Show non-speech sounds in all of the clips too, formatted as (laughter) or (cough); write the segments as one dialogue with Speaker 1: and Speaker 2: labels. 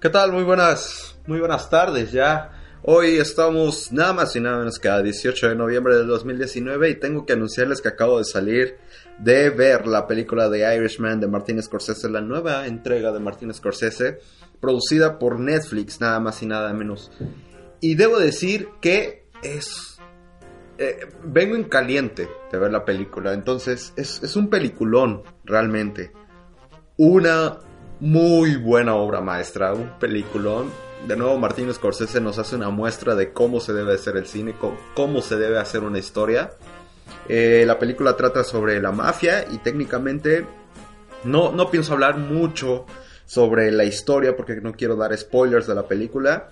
Speaker 1: ¿Qué tal? Muy buenas, muy buenas tardes ya. Hoy estamos nada más y nada menos que a 18 de noviembre del 2019 y tengo que anunciarles que acabo de salir de ver la película de Irishman de Martin Scorsese, la nueva entrega de Martin Scorsese, producida por Netflix, nada más y nada menos. Y debo decir que es... eh, vengo en caliente de ver la película, entonces es, es un peliculón realmente. Una muy buena obra maestra, un peliculón. De nuevo, Martín Scorsese nos hace una muestra de cómo se debe hacer el cine, cómo se debe hacer una historia. Eh, la película trata sobre la mafia y técnicamente no, no pienso hablar mucho sobre la historia porque no quiero dar spoilers de la película,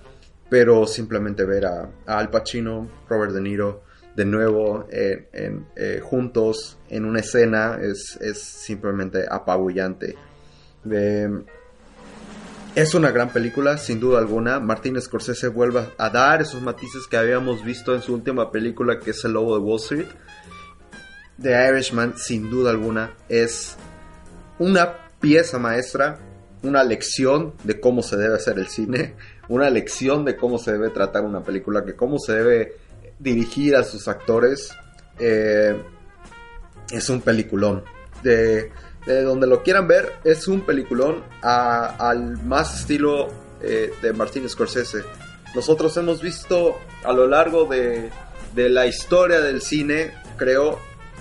Speaker 1: pero simplemente ver a, Al Pacino, Robert De Niro de nuevo eh, en- eh, juntos en una escena es, es simplemente apabullante. Eh, es una gran película, sin duda alguna. Martin Scorsese vuelve a dar esos matices que habíamos visto en su última película, que es El Lobo de Wall Street. The Irishman, sin duda alguna, es una pieza maestra, una lección de cómo se debe hacer el cine, una lección de cómo se debe tratar una película, que cómo se debe dirigir a sus actores. Eh, es un peliculón. De, de donde lo quieran ver, es un peliculón a- al más estilo eh, de Martin Scorsese. Nosotros hemos visto a lo largo de, la historia del cine, creo,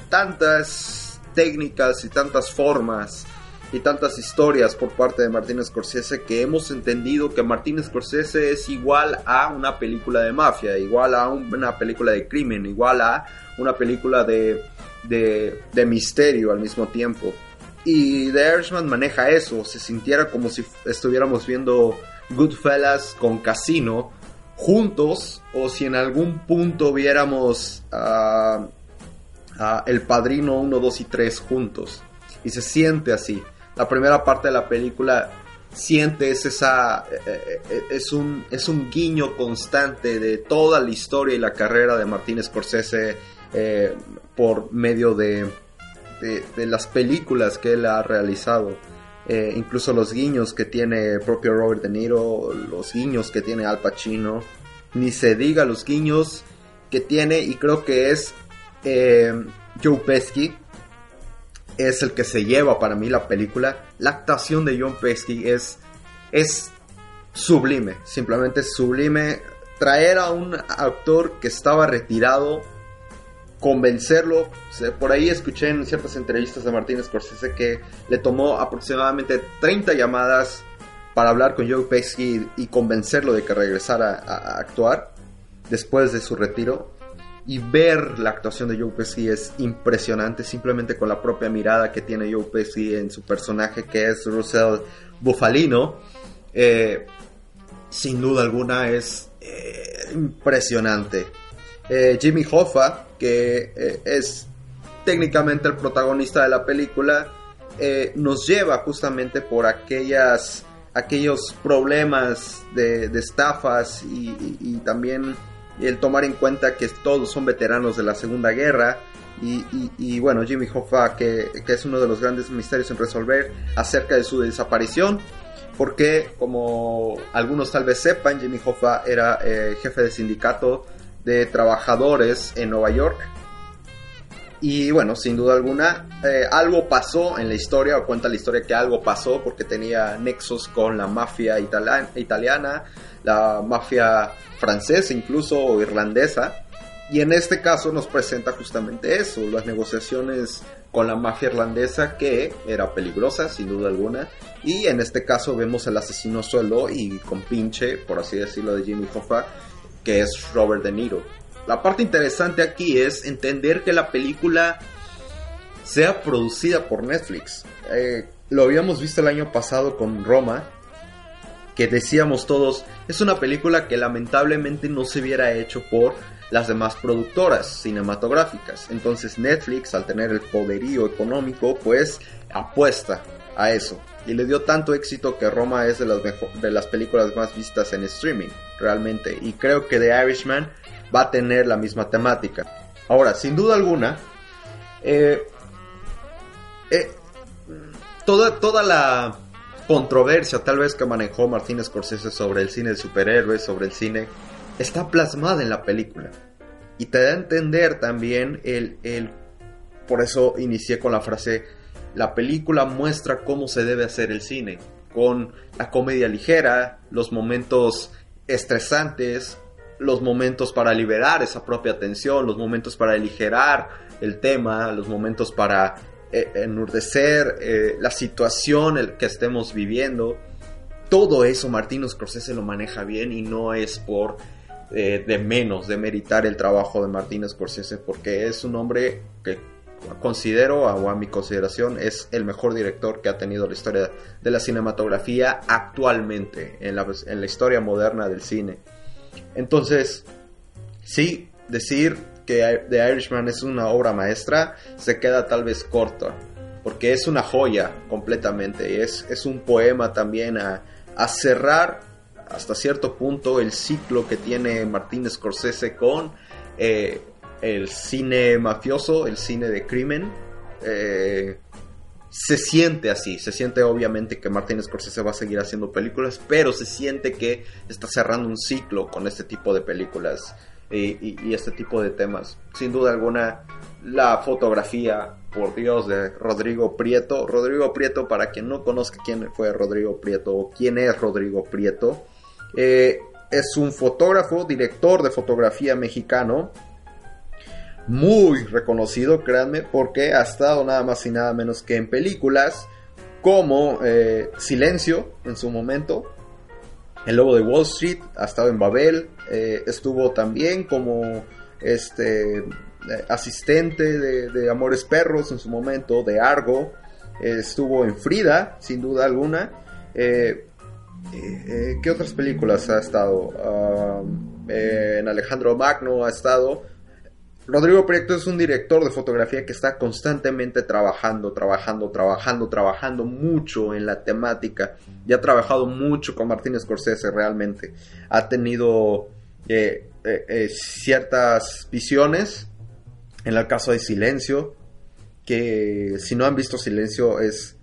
Speaker 1: tantas técnicas y tantas formas y tantas historias por parte de Martin Scorsese que hemos entendido que Martin Scorsese es igual a una película de mafia, igual a un- una película de crimen, igual a una película de misterio al mismo tiempo. Y The Irishman maneja eso, se sintiera como si estuviéramos viendo Goodfellas con Casino juntos o si en algún punto viéramos a a El Padrino 1, 2 y 3 juntos. Y se siente así. La primera parte de la película sientes esa... eh, eh, eh, es, un, es un guiño constante de toda la historia y la carrera de Martin Scorsese por medio de, de, las películas que él ha realizado. Eh, incluso los guiños que tiene el propio Robert De Niro, los guiños que tiene Al Pacino, ni se diga los guiños que tiene y creo que es eh, Joe Pesci es el que se lleva para mí la película. La actuación de John Pesci es, es sublime, simplemente sublime. Traer a un actor que estaba retirado, convencerlo. Por ahí escuché en ciertas entrevistas de Martin Scorsese que le tomó aproximadamente 30 llamadas para hablar con Joe Pesci y convencerlo de que regresara a, a actuar después de su retiro. Y ver la actuación de Joe Pesci es impresionante, simplemente con la propia mirada que tiene Joe Pesci en su personaje que es Russell Bufalino. Eh, sin duda alguna es eh, impresionante. Eh, Jimmy Hoffa, que eh, es técnicamente el protagonista de la película, eh, nos lleva justamente por aquellas, aquellos problemas de, estafas y, también el tomar en cuenta que todos son veteranos de la Segunda Guerra. Y, bueno, Jimmy Hoffa, que, es uno de los grandes misterios en resolver acerca de su desaparición, porque como algunos tal vez sepan, Jimmy Hoffa era jefe de sindicato de trabajadores en Nueva York. Y bueno, sin duda alguna, eh, algo pasó en la historia, o cuenta la historia que algo pasó porque tenía nexos con la mafia italiana, la mafia francesa incluso, o irlandesa. Y en este caso nos presenta justamente eso, las negociaciones con la mafia irlandesa que era peligrosa, sin duda alguna. Y en este caso vemos el asesino suelo y con pinche, por así decirlo, de Jimmy Hoffa, que es Robert De Niro. La parte interesante aquí es entender que la película sea producida por Netflix. Eh, lo habíamos visto el año pasado con Roma, que decíamos todos, es una película que lamentablemente no se hubiera hecho por las demás productoras cinematográficas. Entonces Netflix, al tener el poderío económico, pues apuesta a eso. Y le dio tanto éxito que Roma es de las, de las películas más vistas en streaming, realmente. Y creo que The Irishman va a tener la misma temática. Ahora, sin duda alguna, eh, eh, toda, toda la controversia tal vez que manejó Martínez Scorsese sobre el cine de superhéroes, sobre el cine, está plasmada en la película. Y te da a entender también el, el... Por eso inicié con la frase, la película muestra cómo se debe hacer el cine, con la comedia ligera, los momentos estresantes, los momentos para liberar esa propia tensión, los momentos para aligerar el tema, los momentos para eh, enurdecer eh, la situación que estemos viviendo. Todo eso Martín Scorsese lo maneja bien y no es por eh, de menos, de meritar el trabajo de Martín Scorsese, porque es un hombre que considero, o a mi consideración, es el mejor director que ha tenido la historia de la cinematografía actualmente, en la, historia moderna del cine. Entonces, sí, decir que The Irishman es una obra maestra se queda tal vez corta, porque es una joya completamente, es, es un poema también a, cerrar hasta cierto punto el ciclo que tiene Martín Scorsese con eh, el cine mafioso, el cine de crimen. Eh, se siente así, se siente obviamente que Martin Scorsese va a seguir haciendo películas, pero se siente que está cerrando un ciclo con este tipo de películas y, este tipo de temas. Sin duda alguna, la fotografía, por Dios, de Rodrigo Prieto. Rodrigo Prieto, para quien no conozca quién fue Rodrigo Prieto o quién es Rodrigo Prieto, eh, es un fotógrafo, director de fotografía mexicano, muy reconocido, créanme, porque ha estado nada más y nada menos que en películas como eh, Silencio en su momento, El Lobo de Wall Street, ha estado en Babel, eh, estuvo también como este eh, asistente de, Amores Perros en su momento, de Argo, estuvo en Frida, sin duda alguna. ¿Qué otras películas ha estado? Ah, en Alejandro Magno ha estado Rodrigo Prieto es un director de fotografía que está constantemente trabajando, trabajando, trabajando, trabajando mucho en la temática y ha trabajado mucho con Martín Scorsese realmente. Ha tenido eh, eh, eh, ciertas visiones, en el caso de Silencio, que si no han visto Silencio es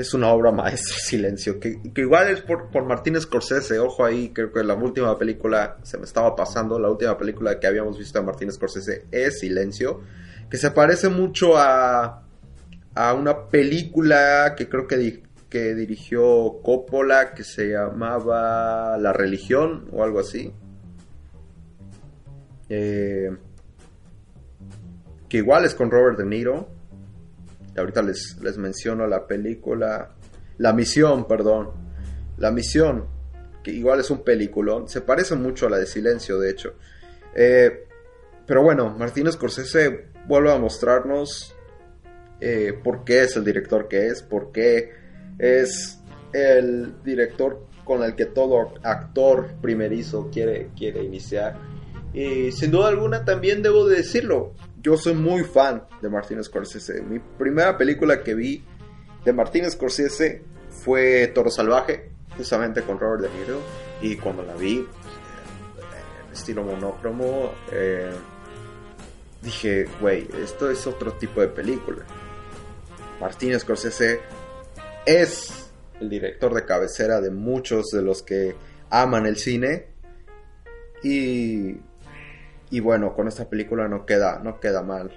Speaker 1: es una obra maestra, (laughs) Silencio, que, igual es por, por Martín Scorsese, ojo ahí, creo que la última película, se me estaba pasando, la última película que habíamos visto de Martín Scorsese es Silencio, que se parece mucho a, a una película que creo que, que dirigió Coppola, que se llamaba La Religión o algo así. Eh, que igual es con Robert De Niro ahorita les, les menciono la película, La Misión, perdón, La Misión, que igual es un peliculón, se parece mucho a la de Silencio, de hecho. Eh, pero bueno, Martín Scorsese vuelve a mostrarnos eh, por qué es el director que es, por qué es el director con el que todo actor primerizo quiere, quiere iniciar. Y sin duda alguna también debo de decirlo, yo soy muy fan de Martin Scorsese. Mi primera película que vi de Martin Scorsese fue Toro Salvaje, justamente con Robert De Niro. Y cuando la vi, en estilo monócromo, eh, dije, güey, esto es otro tipo de película. Martin Scorsese es el director de cabecera de muchos de los que aman el cine. Y y bueno, con esta película no queda, no queda mal.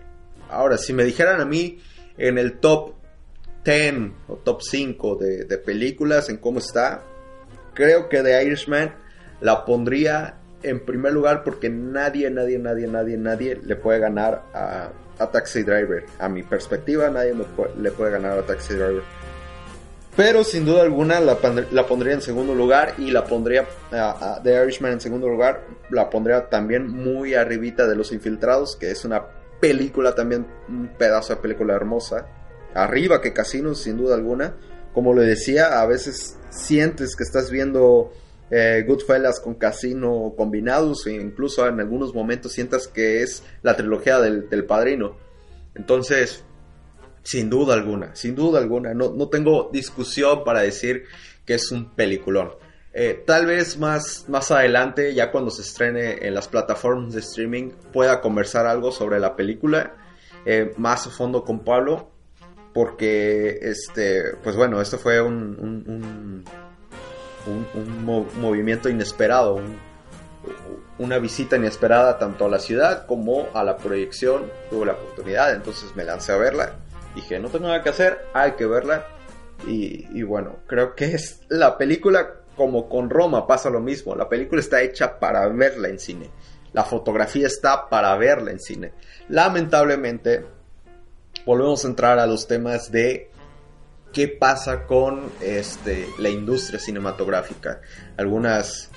Speaker 1: Ahora, si me dijeran a mí en el top 10 o top 5 de, películas, en cómo está, creo que The Irishman la pondría en primer lugar porque nadie, nadie, nadie, nadie, nadie le puede ganar a, Taxi Driver. A mi perspectiva, nadie le puede ganar a Taxi Driver. Pero sin duda alguna la, pondría en segundo lugar y la pondría The Irishman en segundo lugar. La pondría también muy arribita de Los Infiltrados, que es una película también, un pedazo de película hermosa. Arriba que Casino, sin duda alguna. Como le decía, a veces sientes que estás viendo eh, Goodfellas con Casino combinados, e incluso en algunos momentos sientas que es la trilogía del, del padrino. Entonces, sin duda alguna, sin duda alguna, no, no tengo discusión para decir que es un peliculón. Eh, tal vez más, más adelante, ya cuando se estrene en las plataformas de streaming, pueda conversar algo sobre la película eh, más a fondo con Pablo, porque este, pues bueno, esto fue un, un, movimiento inesperado, una visita inesperada tanto a la ciudad como a la proyección. Tuve la oportunidad, entonces me lancé a verla. Dije, no tengo nada que hacer, hay que verla. Y, bueno, creo que es la película como con Roma pasa lo mismo. La película está hecha para verla en cine. La fotografía está para verla en cine. Lamentablemente, volvemos a entrar a los temas de qué pasa con este, la industria cinematográfica. Algunas,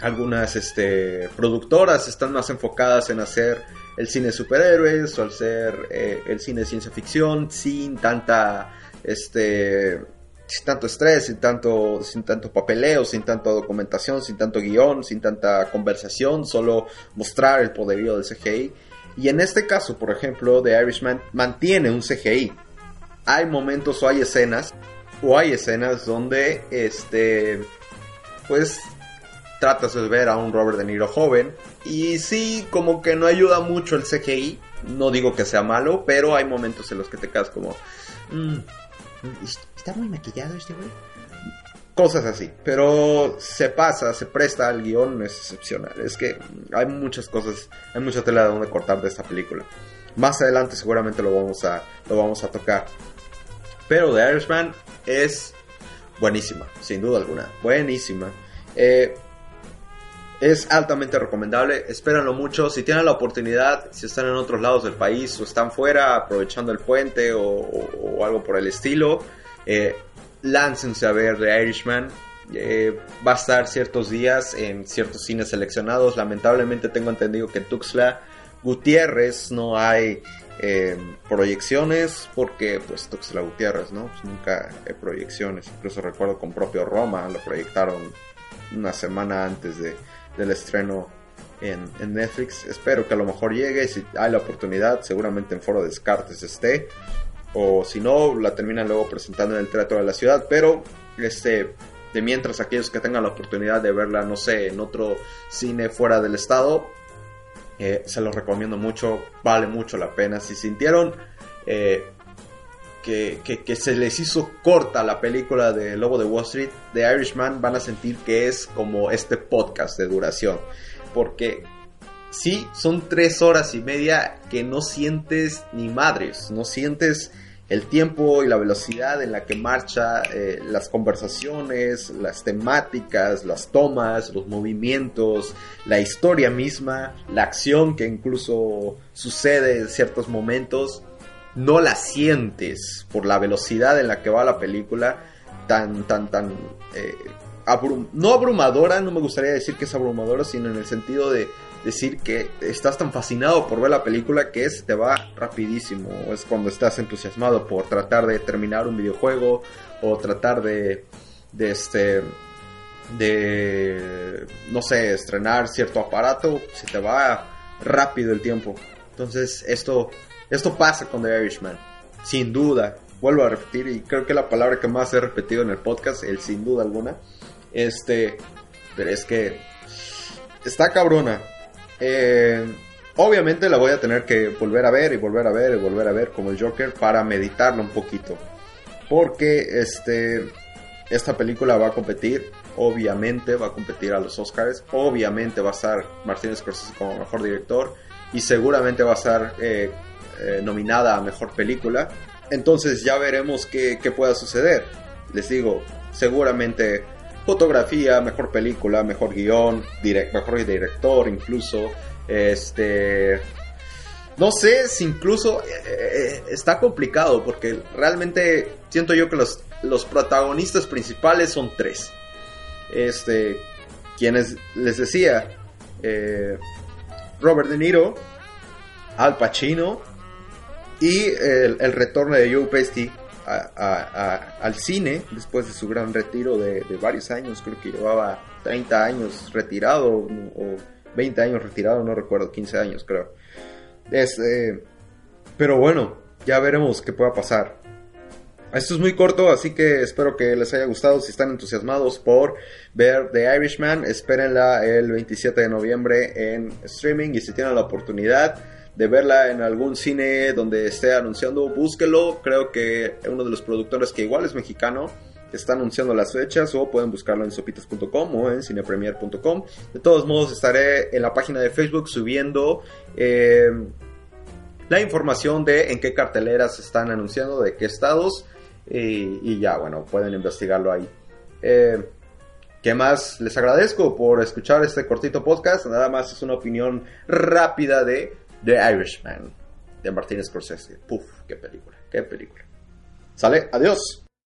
Speaker 1: algunas este, productoras están más enfocadas en hacer el cine de superhéroes o hacer eh, el cine de ciencia ficción sin tanta este, sin tanto estrés, sin tanto, sin tanto papeleo, sin tanta documentación, sin tanto guion, sin tanta conversación, solo mostrar el poderío del CGI. Y en este caso, por ejemplo, The Irishman mantiene un CGI. Hay momentos o hay escenas, o hay escenas donde, este, pues, tratas de ver a un Robert De Niro joven. Y sí, como que no ayuda mucho el CGI. No digo que sea malo, pero hay momentos en los que te quedas como... Mm, ¿Está muy maquillado este güey? Cosas así, pero se pasa, se presta al guion, es excepcional. Es que hay muchas cosas, hay mucha tela de donde cortar de esta película. Más adelante seguramente lo vamos a, lo vamos a tocar. Pero The Irishman es buenísima, sin duda alguna. Buenísima. Eh, es altamente recomendable, espérenlo mucho. Si tienen la oportunidad, si están en otros lados del país o están fuera aprovechando el puente o, algo por el estilo, eh, láncense a ver The Irishman. Eh, va a estar ciertos días en ciertos cines seleccionados. Lamentablemente tengo entendido que en Tuxtla Gutiérrez no hay eh, proyecciones porque pues Tuxtla Gutiérrez, ¿no? Pues, nunca hay proyecciones. Incluso recuerdo con propio Roma lo proyectaron una semana antes de, del estreno en, Netflix. Espero que a lo mejor llegue, si hay la oportunidad, seguramente en Foro Descartes esté. O si no, la terminan luego presentando en el Teatro de la Ciudad. Pero, este, de mientras aquellos que tengan la oportunidad de verla, no sé, en otro cine fuera del estado, eh, se los recomiendo mucho, vale mucho la pena. Si sintieron eh, que, se les hizo corta la película de Lobo de Wall Street, The Irishman, van a sentir que es como este podcast de duración. Porque sí, son tres horas y media que no sientes ni madres, no sientes el tiempo y la velocidad en la que marcha eh, las conversaciones, las temáticas, las tomas, los movimientos, la historia misma, la acción que incluso sucede en ciertos momentos no la sientes por la velocidad en la que va la película, tan, tan, tan... Eh, no abrumadora, no me gustaría decir que es abrumadora, sino en el sentido de decir que estás tan fascinado por ver la película que es, te va rapidísimo. Es cuando estás entusiasmado por tratar de terminar un videojuego o tratar de, de este de no sé, estrenar cierto aparato, se te va rápido el tiempo. Entonces, esto esto pasa con The Irishman, sin duda. Vuelvo a repetir, y creo que la palabra que más he repetido en el podcast, el sin duda alguna. Este, pero es que está cabrona. Eh, obviamente la voy a tener que volver a ver y volver a ver y volver a ver como el Joker para meditarla un poquito. Porque este, esta película va a competir, obviamente va a competir a los Oscars, obviamente va a estar Martínez Scorsese como mejor director y seguramente va a estar eh, eh, nominada a mejor película. Entonces ya veremos qué, pueda suceder. Les digo, seguramente fotografía, mejor película, mejor guion, mejor director incluso. Este... No sé si incluso eh, eh, está complicado porque realmente siento yo que los, los protagonistas principales son tres. Este, quienes les decía, Robert De Niro, Al Pacino y el, retorno de Joe Pesci al cine después de su gran retiro de, varios años, creo que llevaba 30 años retirado o 20 años retirado, no recuerdo, 15 años creo. Este, pero bueno, ya veremos qué pueda pasar. Esto es muy corto, así que espero que les haya gustado. Si están entusiasmados por ver The Irishman, espérenla el 27 de noviembre en streaming y si tienen la oportunidad de verla en algún cine donde esté anunciando, búsquelo. Creo que uno de los productores que igual es mexicano está anunciando las fechas o pueden buscarlo en sopitas.com o en cinepremier.com. De todos modos, estaré en la página de Facebook subiendo eh, la información de en qué carteleras están anunciando, de qué estados. Y, ya, bueno, pueden investigarlo ahí. Eh, ¿Qué más? Les agradezco por escuchar este cortito podcast. Nada más es una opinión rápida de The Irishman de Martin Scorsese. Puf, qué película, qué película. ¿Sale? Adiós.